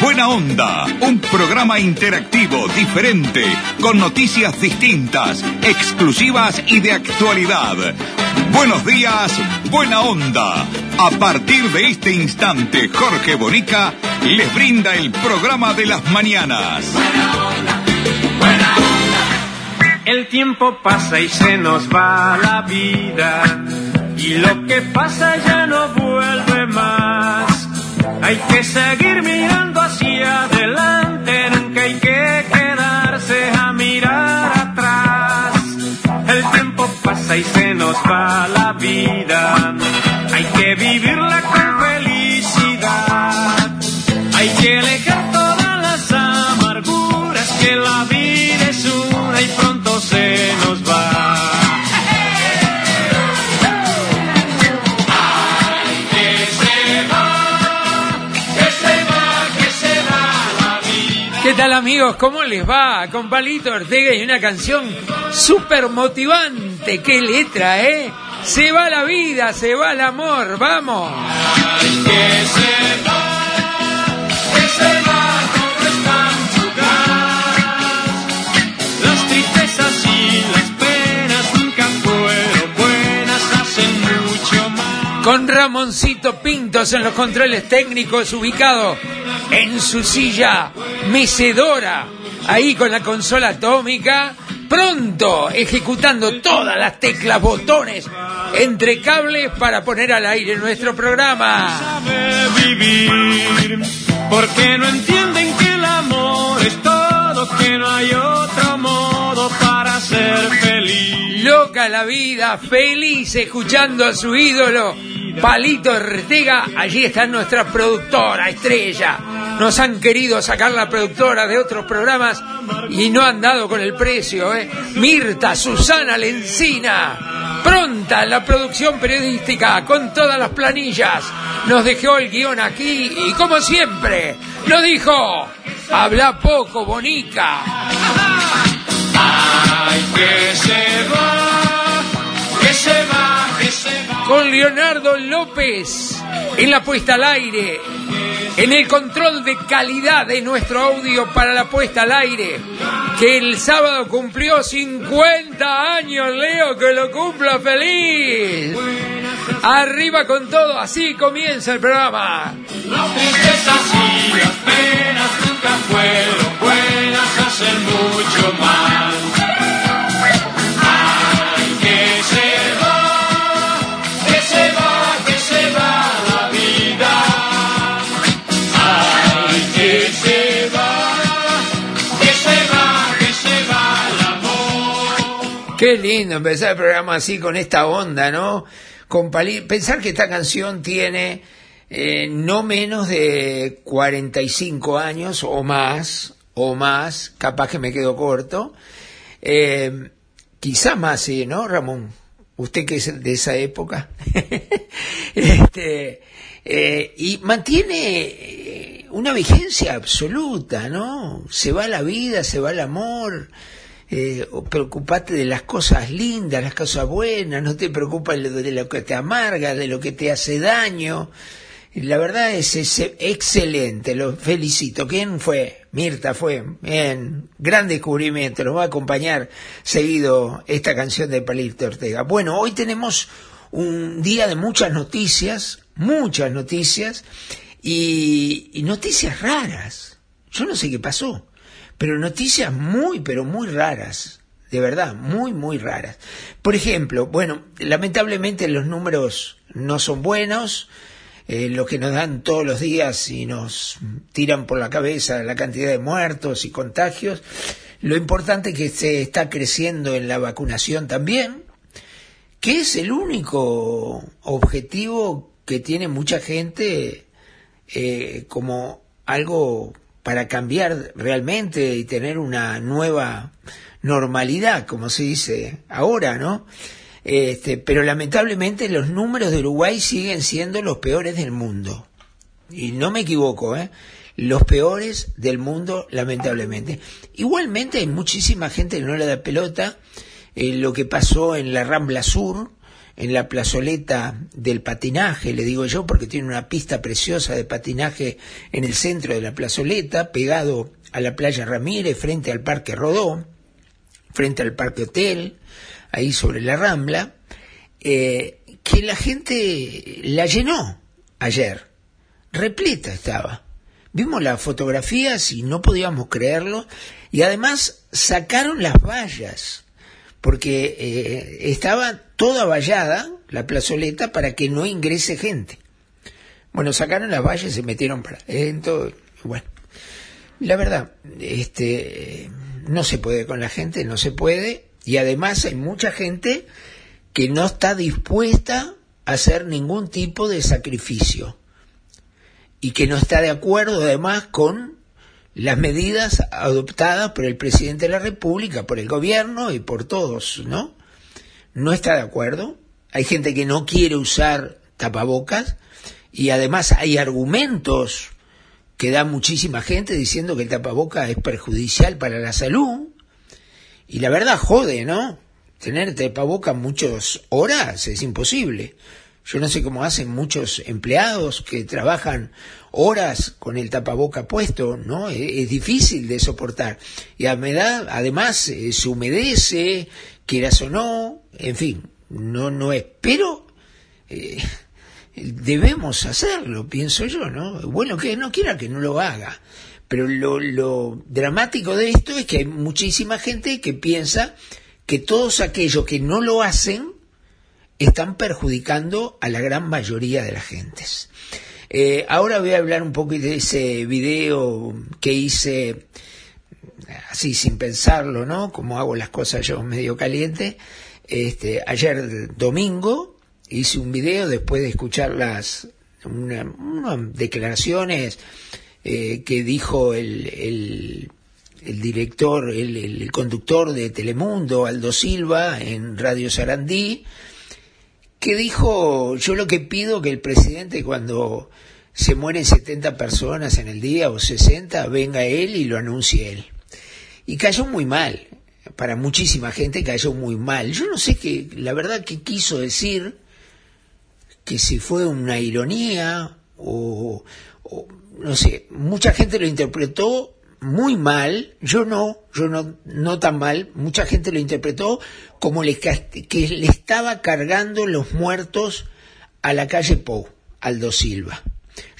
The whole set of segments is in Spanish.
Buena Onda, un programa interactivo, diferente, con noticias distintas, exclusivas y de actualidad. Buenos días, Buena Onda. A partir de este instante, Jorge Bonica les brinda el programa de las mañanas. Buena onda, buena onda. El tiempo pasa y se nos va la vida y lo que pasa ya no vuelve más. Hay que seguir mirando hacia adelante, nunca hay que quedarse a mirar atrás. El tiempo pasa y se nos va la vida, tal amigos? ¿Cómo les va? Con Palito Ortega y una canción súper motivante. ¡Qué letra, eh! Se va la vida, se va el amor, vamos. Que se va, Con Ramoncito Pintos en los controles técnicos, ubicado en su silla mecedora, ahí con la consola atómica, pronto ejecutando todas las teclas, botones, entre cables para poner al aire nuestro programa. porque no entienden que el amor es todo, que no hay otro modo para ser feliz. La vida, feliz escuchando a su ídolo, Palito Ortega. Allí está nuestra productora estrella. Nos han querido sacar la productora de otros programas y no han dado con el precio. ¿eh? Mirta Susana Lencina, pronta la producción periodística con todas las planillas. Nos dejó el guion aquí y como siempre nos dijo, habla poco, bonica. Con Leonardo López en la puesta al aire, en el control de calidad de nuestro audio para la puesta al aire, que el sábado cumplió 50 años, Leo, que lo cumpla feliz. Arriba con todo, así comienza el programa. Las tristezas y las penas nunca fueron mucho mal. Qué lindo empezar el programa así con esta onda, ¿no? Pensar que esta canción tiene eh, no menos de 45 años o más, o más, capaz que me quedo corto. Eh, quizá más, sí, ¿no, Ramón? Usted que es de esa época. este, eh, y mantiene eh, una vigencia absoluta, ¿no? Se va la vida, se va el amor. Eh, preocupate de las cosas lindas, las cosas buenas, no te preocupes de lo- que te amarga, de lo que te hace daño. La verdad es, excelente, lo felicito. ¿Quién fue? Mirta fue. Bien, gran descubrimiento. Nos va a acompañar seguido esta canción de Palito Ortega. Bueno, hoy tenemos un día de muchas noticias, muchas noticias y noticias raras. Yo no sé qué pasó, pero noticias muy, pero muy raras. De verdad, muy, muy raras. Por ejemplo, bueno, lamentablemente los números no son buenos eh, lo que nos dan todos los días y nos tiran por la cabeza la cantidad de muertos y contagios. Lo importante es que se está creciendo en la vacunación también, que es el único objetivo que tiene mucha gente eh, como algo para cambiar realmente y tener una nueva normalidad, como se dice ahora, ¿no? Este, pero lamentablemente los números de Uruguay siguen siendo los peores del mundo. Y no me equivoco, ¿eh? los peores del mundo, lamentablemente. Igualmente hay muchísima gente que no le da pelota eh, lo que pasó en la Rambla Sur, en la plazoleta del patinaje, le digo yo, porque tiene una pista preciosa de patinaje en el centro de la plazoleta, pegado a la playa Ramírez, frente al Parque Rodó, frente al Parque Hotel, ahí sobre la Rambla, eh, que la gente la llenó ayer, repleta estaba. Vimos las fotografías y no podíamos creerlo, y además sacaron las vallas porque eh, estaba toda vallada la plazoleta para que no ingrese gente. Bueno, sacaron las vallas y se metieron para adentro. Bueno, la verdad, este, no se puede con la gente, no se puede. Y además hay mucha gente que no está dispuesta a hacer ningún tipo de sacrificio. Y que no está de acuerdo además con las medidas adoptadas por el presidente de la República, por el gobierno y por todos, ¿no? No está de acuerdo. Hay gente que no quiere usar tapabocas y además hay argumentos que da muchísima gente diciendo que el tapabocas es perjudicial para la salud. Y la verdad jode, ¿no? Tener tapabocas muchas horas es imposible. Yo no sé cómo hacen muchos empleados que trabajan horas con el tapaboca puesto, ¿no? Es, difícil de soportar. Y a además eh, se humedece, quieras o no, en fin, no, no es. Pero eh, debemos hacerlo, pienso yo, ¿no? Bueno, que no quiera que no lo haga. Pero lo, lo dramático de esto es que hay muchísima gente que piensa que todos aquellos que no lo hacen están perjudicando a la gran mayoría de las gentes. Eh, ahora voy a hablar un poco de ese video que hice así sin pensarlo, ¿no? Como hago las cosas yo medio caliente. Este, ayer domingo hice un video después de escuchar las unas declaraciones eh, que dijo el, el, el director, el, el, conductor de Telemundo, Aldo Silva, en Radio Sarandí, que dijo, yo lo que pido que el presidente cuando se mueren 70 personas en el día o 60, venga él y lo anuncie él. Y cayó muy mal, para muchísima gente cayó muy mal. Yo no sé qué, la verdad que quiso decir, que si fue una ironía o, no sé, mucha gente lo interpretó muy mal, yo no, yo no, no tan mal, mucha gente lo interpretó como le, que le estaba cargando los muertos a la calle Pou, Aldo Silva.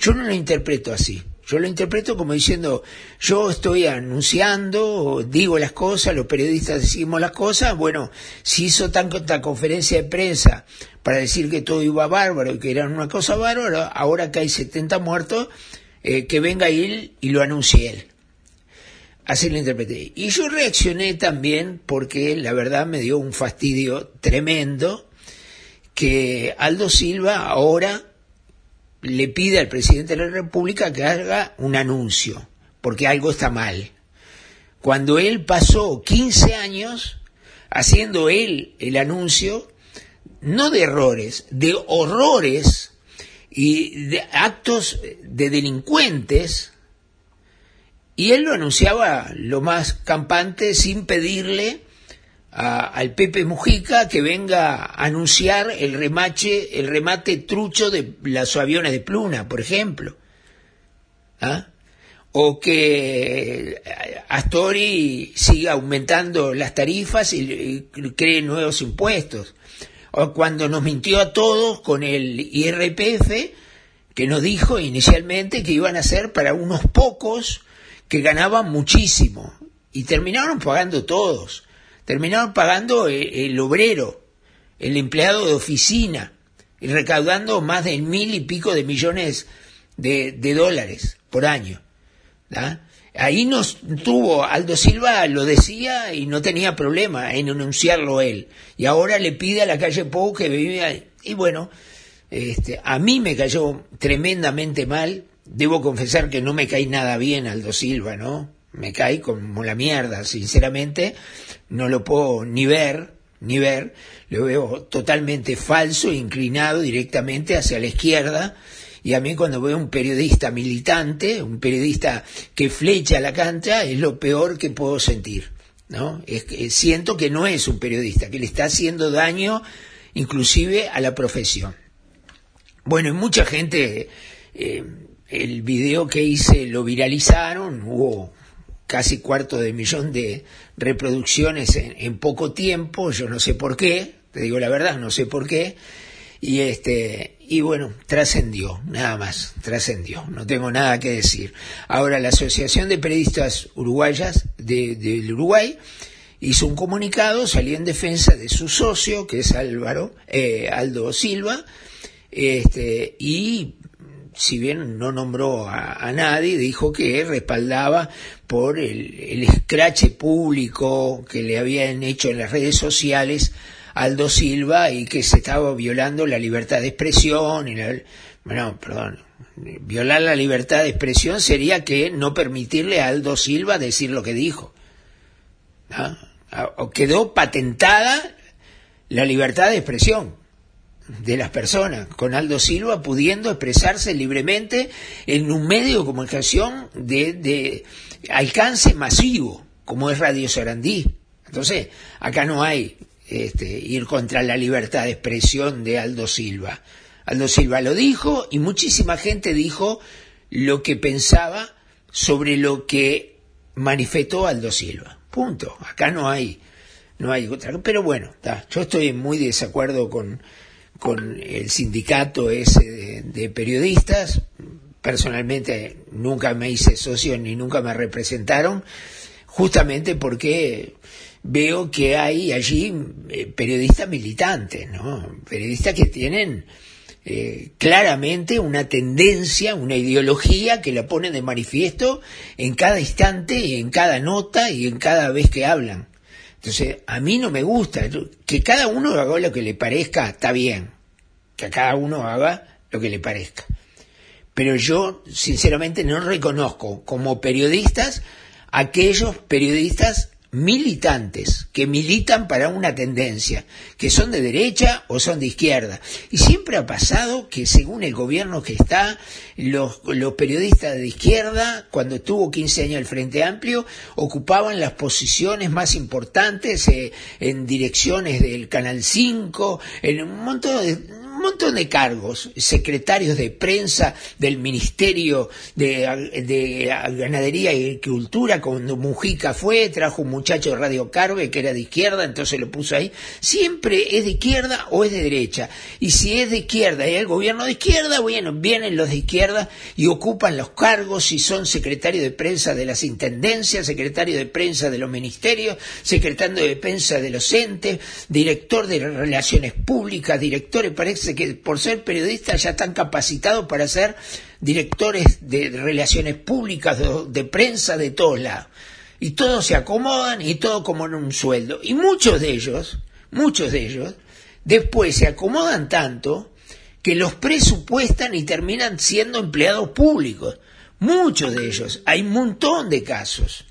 Yo no lo interpreto así. Yo lo interpreto como diciendo, yo estoy anunciando, digo las cosas, los periodistas decimos las cosas, bueno, si hizo tanta conferencia de prensa para decir que todo iba bárbaro y que era una cosa bárbara, ahora que hay 70 muertos, eh, que venga él y lo anuncie él. Así lo interpreté. Y yo reaccioné también porque la verdad me dio un fastidio tremendo que Aldo Silva ahora le pide al presidente de la República que haga un anuncio, porque algo está mal. Cuando él pasó 15 años haciendo él el anuncio, no de errores, de horrores y de actos de delincuentes, y él lo anunciaba lo más campante sin pedirle a, al Pepe Mujica que venga a anunciar el remache, el remate trucho de los aviones de Pluna, por ejemplo. ¿Ah? O que Astori siga aumentando las tarifas y, y cree nuevos impuestos. O cuando nos mintió a todos con el IRPF, que nos dijo inicialmente que iban a ser para unos pocos que ganaban muchísimo y terminaron pagando todos. Terminaron pagando eh, el, obrero, el empleado de oficina, y recaudando más de mil y pico de millones de, dólares por año. Ahí nos tuvo, Aldo Silva lo decía y no tenía problema en anunciarlo él. Y ahora le pide a la calle Pou que viva. Y bueno, este, a mí me cayó tremendamente mal debo confesar que no me cae nada bien Aldo Silva, ¿no? Me cae como la mierda, sinceramente, no lo puedo ni ver, ni ver, lo veo totalmente falso, inclinado directamente hacia la izquierda, Y a mí cuando veo un periodista militante, un periodista que flecha la cancha, es lo peor que puedo sentir. ¿no? Es que siento que no es un periodista, que le está haciendo daño inclusive a la profesión. Bueno, y mucha gente, eh, el video que hice lo viralizaron, hubo casi cuarto de millón de reproducciones en, poco tiempo, yo no sé por qué, te digo la verdad, no sé por qué, y este y bueno trascendió nada más trascendió no tengo nada que decir. Ahora la asociación de periodistas uruguayas de, del Uruguay hizo un comunicado salió en defensa de su socio que es Álvaro eh, Aldo Silva este y si bien no nombró a, a nadie, dijo que respaldaba por el, el escrache público que le habían hecho en las redes sociales Aldo Silva y que se estaba violando la libertad de expresión. Y la, bueno, perdón, violar la libertad de expresión sería que no permitirle a Aldo Silva decir lo que dijo. quedó patentada la libertad de expresión de las personas, con Aldo Silva pudiendo expresarse libremente en un medio de comunicación de, alcance masivo, como es Radio Sarandí. Entonces, acá no hay este, ir contra la libertad de expresión de Aldo Silva. Aldo Silva lo dijo y muchísima gente dijo lo que pensaba sobre lo que manifestó Aldo Silva. Punto. Acá no hay, no hay otra. Pero bueno, yo estoy muy de desacuerdo con, con el sindicato ese de, periodistas. Personalmente nunca me hice socio ni nunca me representaron, justamente porque veo que hay allí eh, periodistas militantes, ¿no? Periodistas que tienen eh, claramente una tendencia, una ideología que la ponen de manifiesto en cada instante, en cada nota y en cada vez que hablan. Entonces, a mí no me gusta. Que cada uno haga lo que le parezca, está bien. Que cada uno haga lo que le parezca. Pero yo, sinceramente, no reconozco como periodistas aquellos periodistas militantes que militan para una tendencia, que son de derecha o son de izquierda. Y siempre ha pasado que según el gobierno que está, los, los periodistas de izquierda, cuando estuvo 15 años el Frente Amplio, ocupaban las posiciones más importantes eh, en direcciones del Canal 5, en un montón de, un montón de cargos, secretarios de prensa del Ministerio de, de, Ganadería y Agricultura, cuando Mujica fue, trajo un muchacho de Radio Carve que era de izquierda, entonces lo puso ahí. Siempre es de izquierda o es de derecha. Y si es de izquierda y el gobierno de izquierda, bueno, vienen los de izquierda y ocupan los cargos y son secretario de prensa de las intendencias, secretario de prensa de los ministerios, secretario de prensa de los entes, director de relaciones públicas, directores, parece que por ser periodistas ya están capacitados para ser directores de relaciones públicas, de, de, prensa, de todos lados. Y todos se acomodan y todos como en un sueldo. Y muchos de ellos, muchos de ellos, después se acomodan tanto que los presupuestan y terminan siendo empleados públicos. Muchos de ellos. Hay un montón de casos.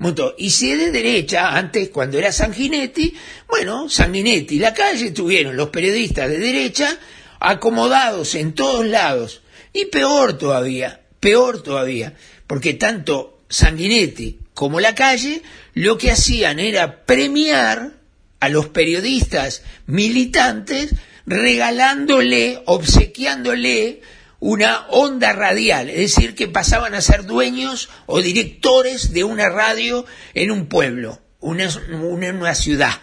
Montó. Y si de derecha, antes cuando era Sanguinetti, bueno, Sanguinetti, la calle estuvieron los periodistas de derecha acomodados en todos lados. Y peor todavía, peor todavía, porque tanto Sanguinetti como la calle lo que hacían era premiar a los periodistas militantes regalándole, obsequiándole una onda radial, es decir, que pasaban a ser dueños o directores de una radio en un pueblo, una, una, una ciudad.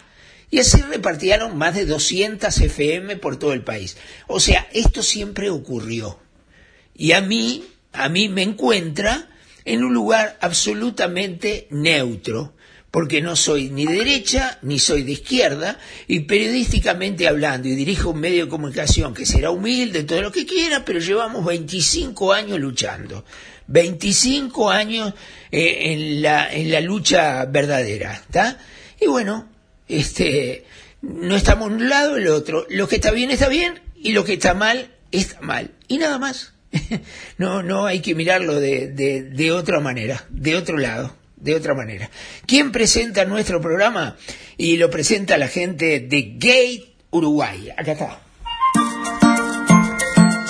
Y así repartieron más de 200 FM por todo el país. O sea, esto siempre ocurrió. Y a mí, a mí me encuentra en un lugar absolutamente neutro, porque no soy ni de derecha ni soy de izquierda, y periodísticamente hablando, y dirijo un medio de comunicación que será humilde, todo lo que quiera, pero llevamos 25 años luchando. 25 años eh, en, la, en la lucha verdadera, ¿está? Y bueno, este, no estamos un lado el otro. Lo que está bien está bien y lo que está mal está mal. Y nada más. no, no hay que mirarlo de, de, de otra manera, de otro lado de otra manera. ¿Quién presenta nuestro programa? Y lo presenta la gente de Gate Uruguay. Acá está.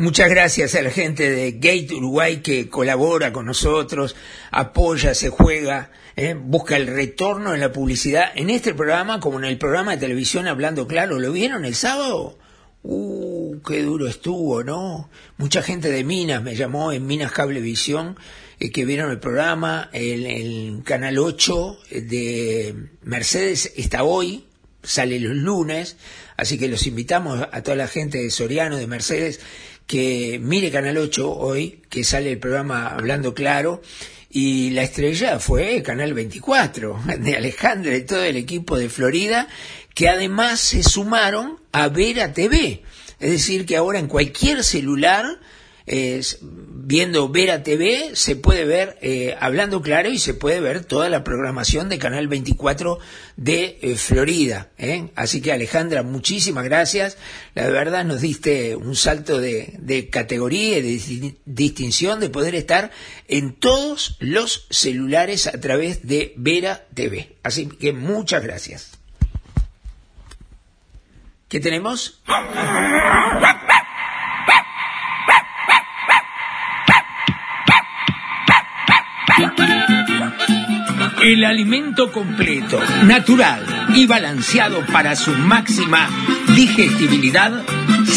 Muchas gracias a la gente de Gate Uruguay que colabora con nosotros, apoya, se juega, eh, busca el retorno en la publicidad. En este programa, como en el programa de televisión Hablando Claro, ¿lo vieron el sábado? Uh, qué duro estuvo, ¿no? Mucha gente de Minas me llamó en Minas Cablevisión eh, que vieron el programa. El, el Canal 8 de Mercedes está hoy, sale los lunes, así que los invitamos a toda la gente de Soriano, de Mercedes, que mire Canal 8 hoy, que sale el programa Hablando Claro, y la estrella fue Canal 24, de Alejandra y todo el equipo de Florida, que además se sumaron a Vera TV. Es decir, que ahora en cualquier celular, viendo Vera TV, se puede ver eh, Hablando Claro y se puede ver toda la programación de Canal 24 de eh, Florida. ¿eh? Así que Alejandra, muchísimas gracias. La verdad nos diste un salto de, de categoría y de disti- distinción de poder estar en todos los celulares a través de Vera TV. Así que muchas gracias. ¿Qué tenemos? El alimento completo, natural y balanceado para su máxima digestibilidad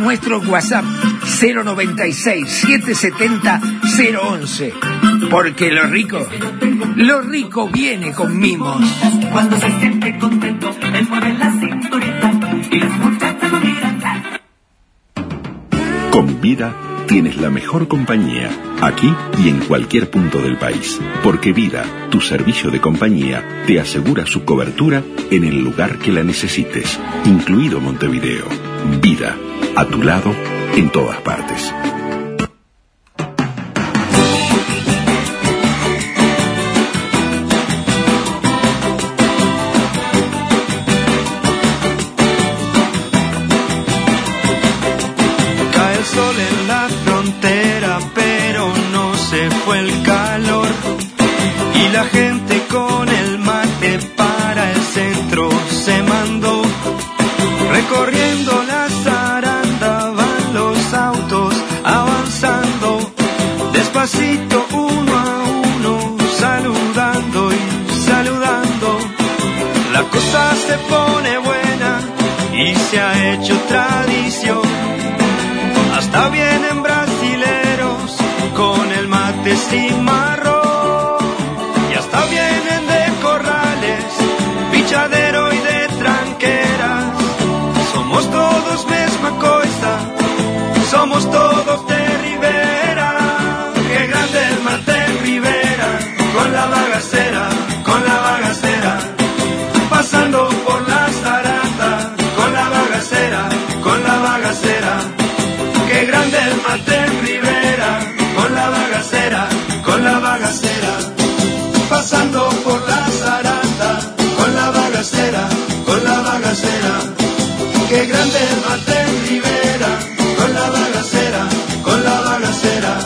nuestro WhatsApp 096 770 011. Porque lo rico, lo rico viene con mimos. Cuando se siente contento, él mueve la cinturita y las muchachas lo miran. Con Vida tienes la mejor compañía, aquí y en cualquier punto del país. Porque Vida, tu servicio de compañía, te asegura su cobertura en el lugar que la necesites, incluido Montevideo. Vida, a tu lado, en todas partes. El mate sin marrón. Y hasta vienen de corrales, pichadero y de tranqueras. Somos todos mesma coisa, somos todos de Rivera. Qué grande el mate en Rivera, con la bagacera, con la bagacera. Pasando por la zaranda, con la bagacera, con la bagacera. Qué grande el mate en Rivera, con la bagacera, Qué grande en Rivera, con la bagacera, con la bagacera.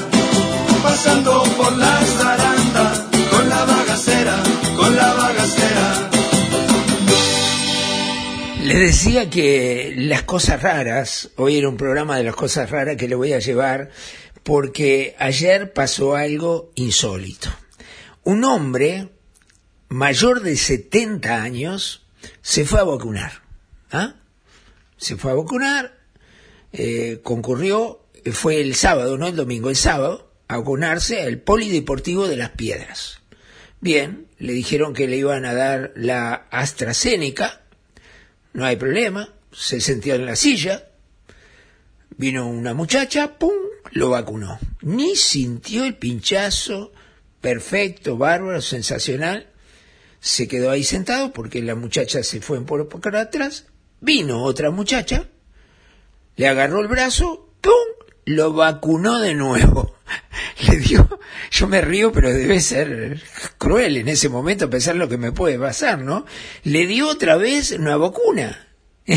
Pasando por la zaranda, con la bagacera, con la bagacera. Les decía que las cosas raras, hoy era un programa de las cosas raras que le voy a llevar porque ayer pasó algo insólito. Un hombre mayor de 70 años se fue a vacunar. ¿ah? Se fue a vacunar, eh, concurrió fue el sábado, no el domingo, el sábado, a vacunarse al Polideportivo de las Piedras. Bien, le dijeron que le iban a dar la AstraZeneca, no hay problema, se sentía en la silla, vino una muchacha, ¡pum!, lo vacunó. Ni sintió el pinchazo, perfecto, bárbaro, sensacional, se quedó ahí sentado porque la muchacha se fue por, por atrás, vino otra muchacha, le agarró el brazo, ¡pum!, lo vacunó de nuevo. Le dio, yo me río, pero debe ser cruel en ese momento pensar lo que me puede pasar, ¿no? Le dio otra vez una vacuna.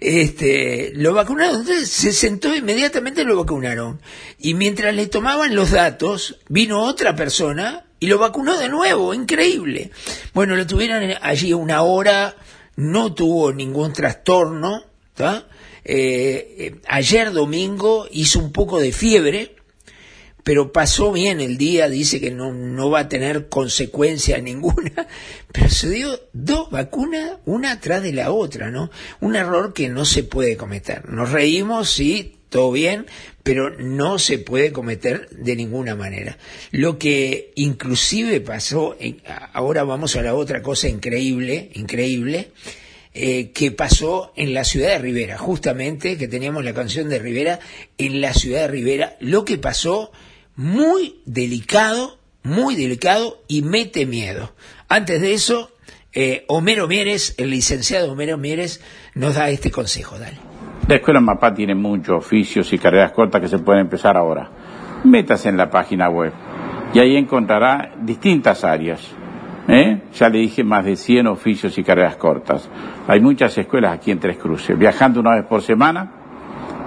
este, lo vacunaron, entonces se sentó inmediatamente lo vacunaron. Y mientras le tomaban los datos, vino otra persona y lo vacunó de nuevo, increíble. Bueno, lo tuvieron allí una hora, no tuvo ningún trastorno. Eh, eh, ayer domingo hizo un poco de fiebre, pero pasó bien el día, dice que no, no va a tener consecuencia ninguna, pero se dio dos vacunas, una atrás de la otra, ¿no? Un error que no se puede cometer. Nos reímos, sí, todo bien, pero no se puede cometer de ninguna manera. Lo que inclusive pasó, ahora vamos a la otra cosa increíble, increíble, eh, que pasó en la ciudad de Rivera, justamente que teníamos la canción de Rivera en la ciudad de Rivera, lo que pasó muy delicado, muy delicado y mete miedo. Antes de eso, eh, Homero Mieres, el licenciado Homero Mieres, nos da este consejo, dale. La escuela MAPA tiene muchos oficios y carreras cortas que se pueden empezar ahora. Métase en la página web y ahí encontrará distintas áreas ¿Eh? Ya le dije más de 100 oficios y carreras cortas. Hay muchas escuelas aquí en Tres Cruces. Viajando una vez por semana,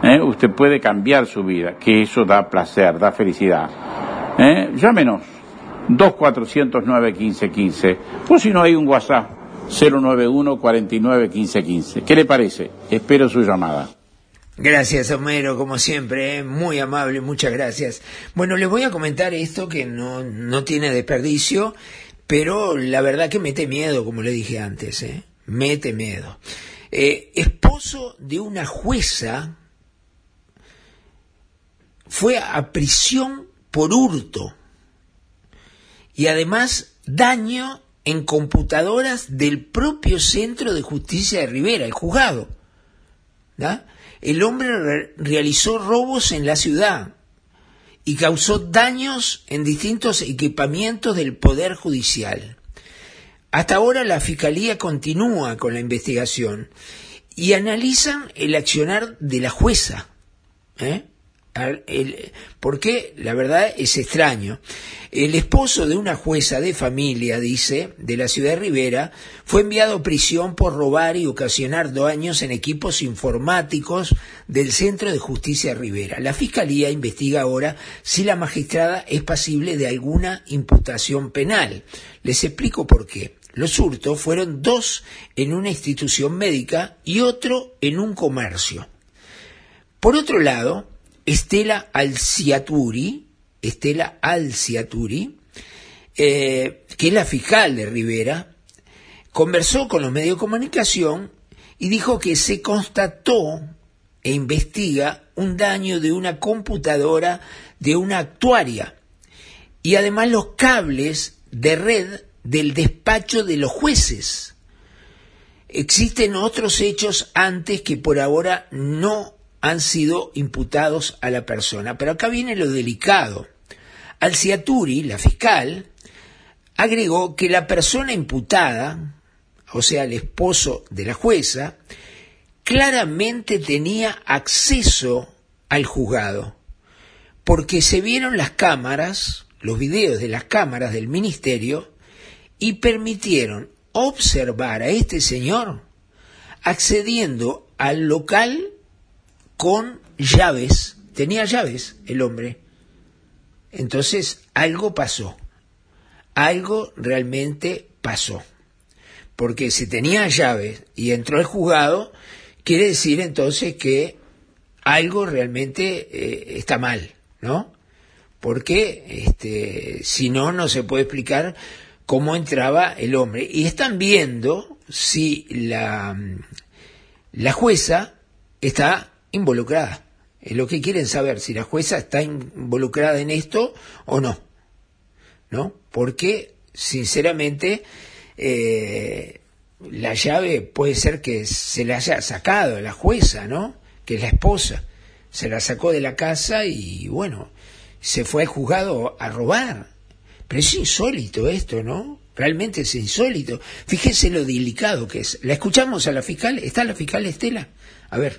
¿eh? usted puede cambiar su vida, que eso da placer, da felicidad. ¿Eh? Llámenos, 2409-1515. O si no hay un WhatsApp, 091 49 15 ¿Qué le parece? Espero su llamada. Gracias, Homero, como siempre, ¿eh? muy amable, muchas gracias. Bueno, les voy a comentar esto que no, no tiene desperdicio pero la verdad que mete miedo, como le dije antes, ¿eh? mete miedo. Eh, esposo de una jueza fue a prisión por hurto y además daño en computadoras del propio Centro de Justicia de Rivera, el juzgado. El hombre realizó robos en la ciudad, y causó daños en distintos equipamientos del Poder Judicial. Hasta ahora la Fiscalía continúa con la investigación y analizan el accionar de la jueza. ¿eh? Porque la verdad es extraño. El esposo de una jueza de familia, dice, de la ciudad de Rivera, fue enviado a prisión por robar y ocasionar daños en equipos informáticos del Centro de Justicia de Rivera. La Fiscalía investiga ahora si la magistrada es pasible de alguna imputación penal. Les explico por qué. Los hurtos fueron dos en una institución médica y otro en un comercio. Por otro lado, Estela Alciaturi, Estela Alciaturi, eh, que es la fiscal de Rivera, conversó con los medios de comunicación y dijo que se constató e investiga un daño de una computadora de una actuaria y además los cables de red del despacho de los jueces. Existen otros hechos antes que por ahora no han sido imputados a la persona. Pero acá viene lo delicado. Alciaturi, la fiscal, agregó que la persona imputada, o sea, el esposo de la jueza, claramente tenía acceso al juzgado, porque se vieron las cámaras, los videos de las cámaras del ministerio, y permitieron observar a este señor accediendo al local con llaves, tenía llaves el hombre. Entonces algo pasó, algo realmente pasó. Porque si tenía llaves y entró al juzgado, quiere decir entonces que algo realmente eh, está mal, ¿no? Porque este, si no, no se puede explicar cómo entraba el hombre. Y están viendo si la, la jueza está involucrada. Es lo que quieren saber, si la jueza está involucrada en esto o no. ¿No? Porque, sinceramente, eh, la llave puede ser que se la haya sacado la jueza, ¿no? Que es la esposa. Se la sacó de la casa y, bueno, se fue al juzgado a robar. Pero es insólito esto, ¿no? Realmente es insólito. Fíjese lo delicado que es. ¿La escuchamos a la fiscal? ¿Está la fiscal Estela?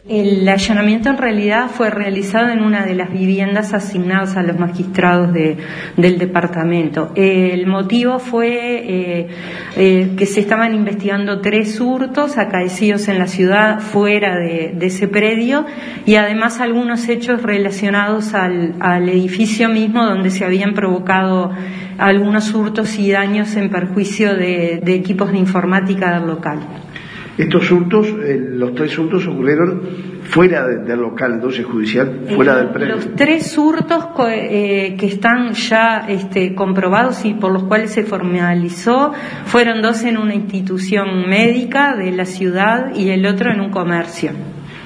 El allanamiento en realidad fue realizado en una de las viviendas asignadas a los magistrados de, del departamento. El motivo fue eh, eh, que se estaban investigando tres hurtos acaecidos en la ciudad fuera de, ese predio y además algunos hechos relacionados al, al edificio mismo donde se habían provocado algunos hurtos y daños en perjuicio de, de equipos de informática del local. Estos hurtos, eh, los tres hurtos ocurrieron fuera de- del local, entonces judicial, fuera Eh, del predio. Los tres hurtos eh, que están ya este, comprobados y por los cuales se formalizó fueron dos en una institución médica de la ciudad y el otro en un comercio.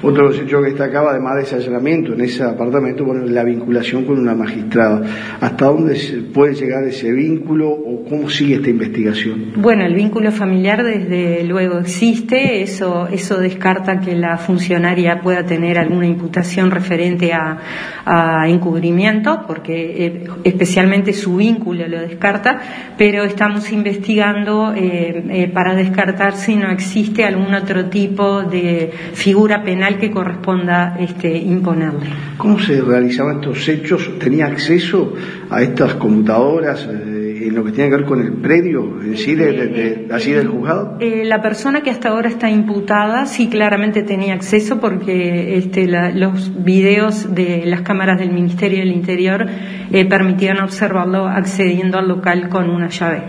Otro hechos que destacaba, además de ese allanamiento en ese apartamento, bueno, la vinculación con una magistrada. ¿Hasta dónde puede llegar ese vínculo o cómo sigue esta investigación? Bueno, el vínculo familiar desde luego existe, eso, descarta que la funcionaria pueda tener alguna imputación referente a, a encubrimiento, porque eh, especialmente su vínculo lo descarta, pero estamos investigando eh, eh, para descartar si no existe algún otro tipo de figura penal que corresponda este, imponerle. ¿Cómo se realizaban estos hechos? ¿Tenía acceso a estas computadoras eh, en lo que tiene que ver con el predio en sí, de, de- de- así del juzgado? Eh, la persona que hasta ahora está imputada sí claramente tenía acceso porque este, la- los videos de las cámaras del Ministerio del Interior eh, permitían observarlo accediendo al local con una llave.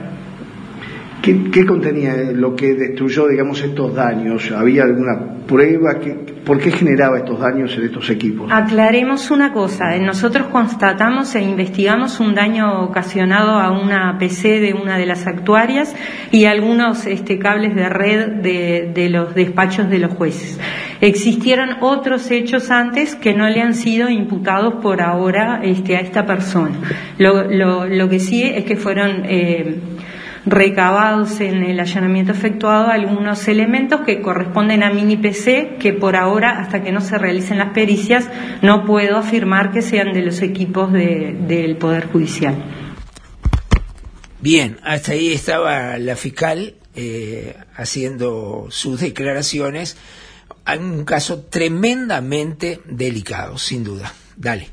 ¿Qué, contenía lo que destruyó, digamos, estos daños? ¿Había alguna prueba? ¿Qué- ¿Por qué generaba estos daños en estos equipos? Aclaremos una cosa, eh, nosotros constatamos e investigamos un daño ocasionado a una PC de una de las actuarias y algunos este, cables de red de, de los despachos de los jueces. Existieron otros hechos antes que no le han sido imputados por ahora este, a esta persona. Lo, lo- lo que sí es que fueron eh, recabados en el allanamiento efectuado algunos elementos que corresponden a mini PC que por ahora, hasta que no se realicen las pericias, no puedo afirmar que sean de los equipos de- del Poder Judicial. Bien, hasta ahí estaba la fiscal eh, haciendo sus declaraciones. Hay un caso tremendamente delicado, sin duda. Dale.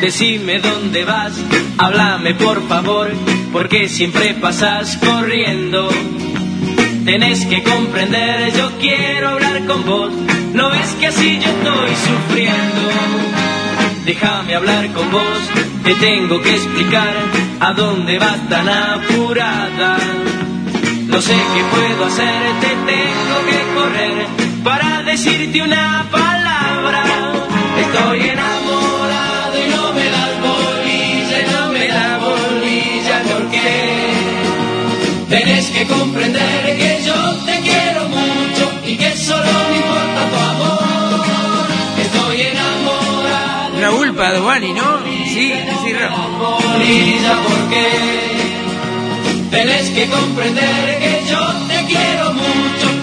Decime dónde vas, háblame por favor, porque siempre pasas corriendo. Tenés que comprender, yo quiero hablar con vos, no ves que así yo estoy sufriendo. Déjame hablar con vos, te tengo que explicar a dónde vas tan apurada. No sé qué puedo hacer, te tengo que correr para decirte una palabra. Estoy enamorado tenés que comprender que yo te quiero mucho y que solo me importa tu amor. Estoy enamorado. Raúl Padovani, ¿no? Sí, sí, Raúl. porque tenés que comprender que yo te quiero mucho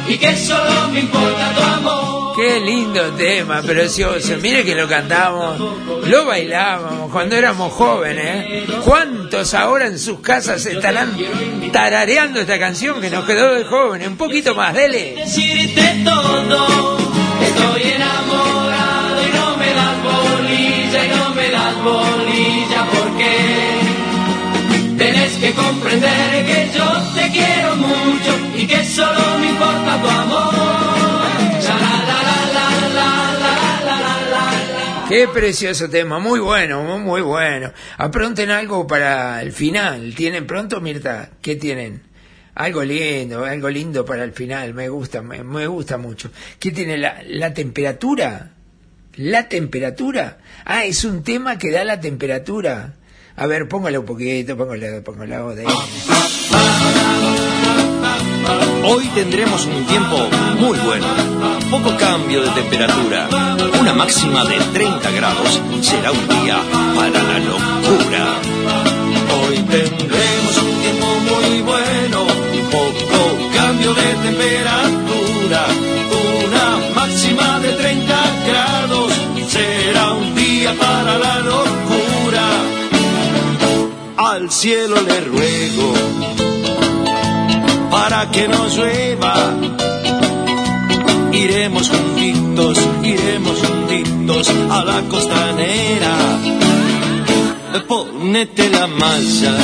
y que solo me importa tu amor. Qué lindo tema, precioso. Mire que lo cantamos, lo bailábamos cuando éramos jóvenes. ¿Cuántos ahora en sus casas estarán tarareando esta canción que nos quedó de jóvenes? Un poquito más, dele. Decirte todo, estoy enamorado comprender que yo te quiero mucho y que solo me importa tu amor. Qué precioso tema, muy bueno, muy, bueno. Apronten algo para el final. ¿Tienen pronto, Mirta? ¿Qué tienen? Algo lindo, algo lindo para el final, me gusta, me, gusta mucho. ¿Qué tiene la temperatura? ¿La temperatura? Ah, es un tema que da la temperatura. A ver, póngale un poquito, póngale, póngale de... Hoy tendremos un tiempo muy bueno. Poco cambio de temperatura. Una máxima de 30 grados será un día para la locura. Hoy tendremos un tiempo muy bueno. Poco cambio de temperatura. Una máxima de 30 grados será un día para la locura. Al cielo le ruego para que no llueva. Iremos juntitos, iremos juntitos a la costanera. Ponete la malla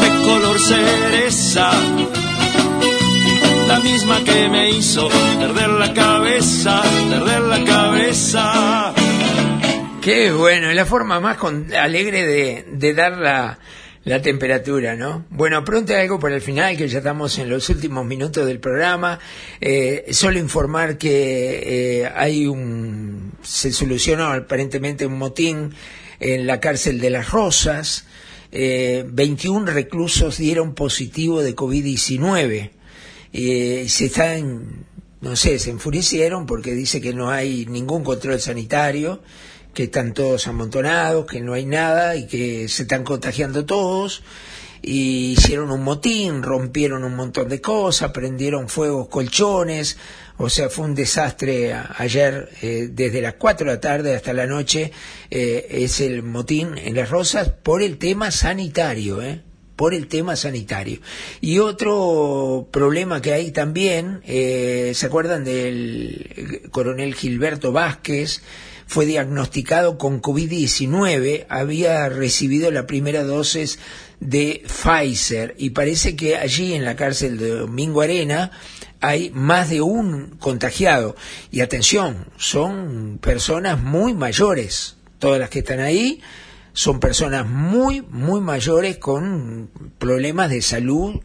de color cereza, la misma que me hizo perder la cabeza, perder la cabeza. Qué bueno, es la forma más con- alegre de, dar la, la temperatura, ¿no? Bueno, pronto algo para el final, que ya estamos en los últimos minutos del programa. Eh, solo informar que eh, hay un, se solucionó aparentemente un motín en la cárcel de las Rosas. Eh, 21 reclusos dieron positivo de COVID-19. Eh, se están, no sé, se enfurecieron porque dice que no hay ningún control sanitario, que están todos amontonados, que no hay nada y que se están contagiando todos. Y hicieron un motín, rompieron un montón de cosas, prendieron fuegos colchones, o sea, fue un desastre ayer, eh, desde las 4 de la tarde hasta la noche, eh, es el motín en las Rosas por el tema sanitario, ¿eh? Por el tema sanitario. Y otro problema que hay también, eh, ¿se acuerdan del coronel Gilberto Vázquez? Fue diagnosticado con COVID-19, había recibido la primera dosis de Pfizer y parece que allí en la cárcel de Domingo Arena hay más de un contagiado. Y atención, son personas muy mayores, todas las que están ahí, son personas muy, muy mayores con problemas de salud,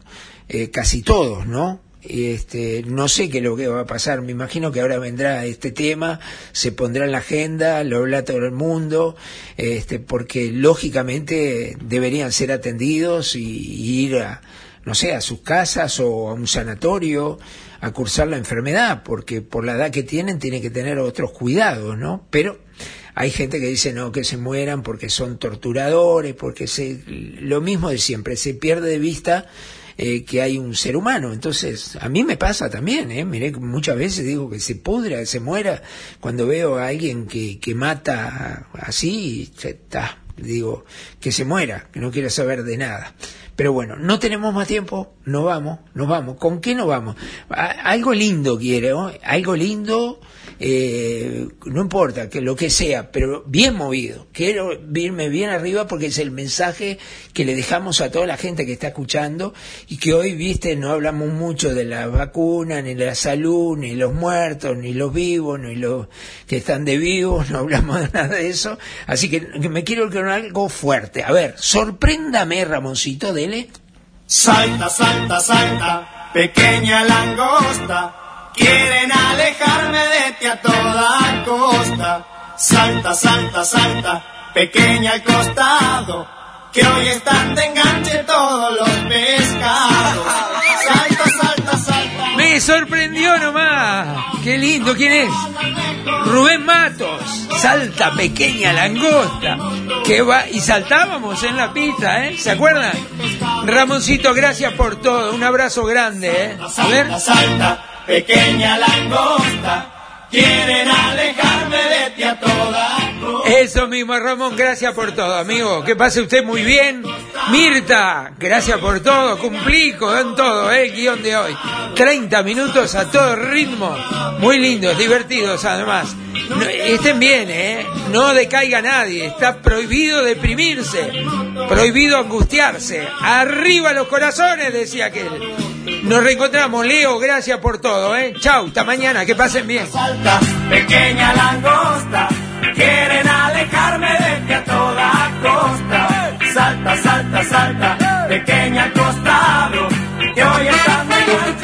eh, casi todos, ¿no? Este, no sé qué es lo que va a pasar, me imagino que ahora vendrá este tema, se pondrá en la agenda, lo habla todo el mundo, este, porque lógicamente deberían ser atendidos y, y ir a, no sé, a sus casas o a un sanatorio a cursar la enfermedad, porque por la edad que tienen tienen que tener otros cuidados, ¿no? Pero hay gente que dice no, que se mueran porque son torturadores, porque se, lo mismo de siempre, se pierde de vista eh, que hay un ser humano. Entonces, a mí me pasa también, ¿eh? Miré muchas veces digo que se pudra, se muera, cuando veo a alguien que, que mata así, está, digo, que se muera, que no quiera saber de nada. Pero bueno, no tenemos más tiempo, nos vamos, nos vamos. ¿Con qué nos vamos? Algo lindo quiero, ¿eh? algo lindo, eh, no importa, que lo que sea, pero bien movido. Quiero irme bien arriba porque es el mensaje que le dejamos a toda la gente que está escuchando y que hoy, viste, no hablamos mucho de la vacuna, ni de la salud, ni los muertos, ni los vivos, ni los que están de vivos, no hablamos de nada de eso. Así que me quiero con algo fuerte. A ver, sorpréndame, Ramoncito, Salta, salta, salta, pequeña langosta. Quieren alejarme de ti a toda costa. Salta, salta, salta, pequeña al costado. Que hoy están de enganche todos los pescados. Salta, salta, salta. Me sorprendió nomás. Qué lindo, ¿quién es? Rubén Matos. Salta pequeña langosta. Que va y saltábamos en la pista, ¿eh? ¿Se acuerdan? Ramoncito, gracias por todo. Un abrazo grande, ¿eh? A ver. Salta, salta, pequeña langosta. Quieren alejarme de ti a. Eso mismo, Ramón, gracias por todo, amigo. Que pase usted muy bien. Mirta, gracias por todo. Cumplí con todo, ¿eh? el guion de hoy. 30 minutos a todo ritmo. Muy lindos, divertidos además. Estén bien, ¿eh? No decaiga nadie. Está prohibido deprimirse. Prohibido angustiarse. Arriba los corazones, decía aquel. Nos reencontramos, Leo. Gracias por todo, ¿eh? Chau, hasta mañana. Que pasen bien. Salta, pequeña langosta. Quieren alejarme de ti a toda costa. Salta, salta, salta, pequeña costado. Que hoy están de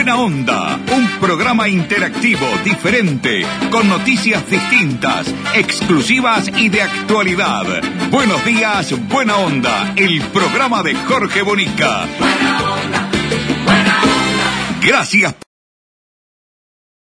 Buena Onda, un programa interactivo, diferente, con noticias distintas, exclusivas y de actualidad. Buenos días, Buena Onda, el programa de Jorge Bonica. Gracias.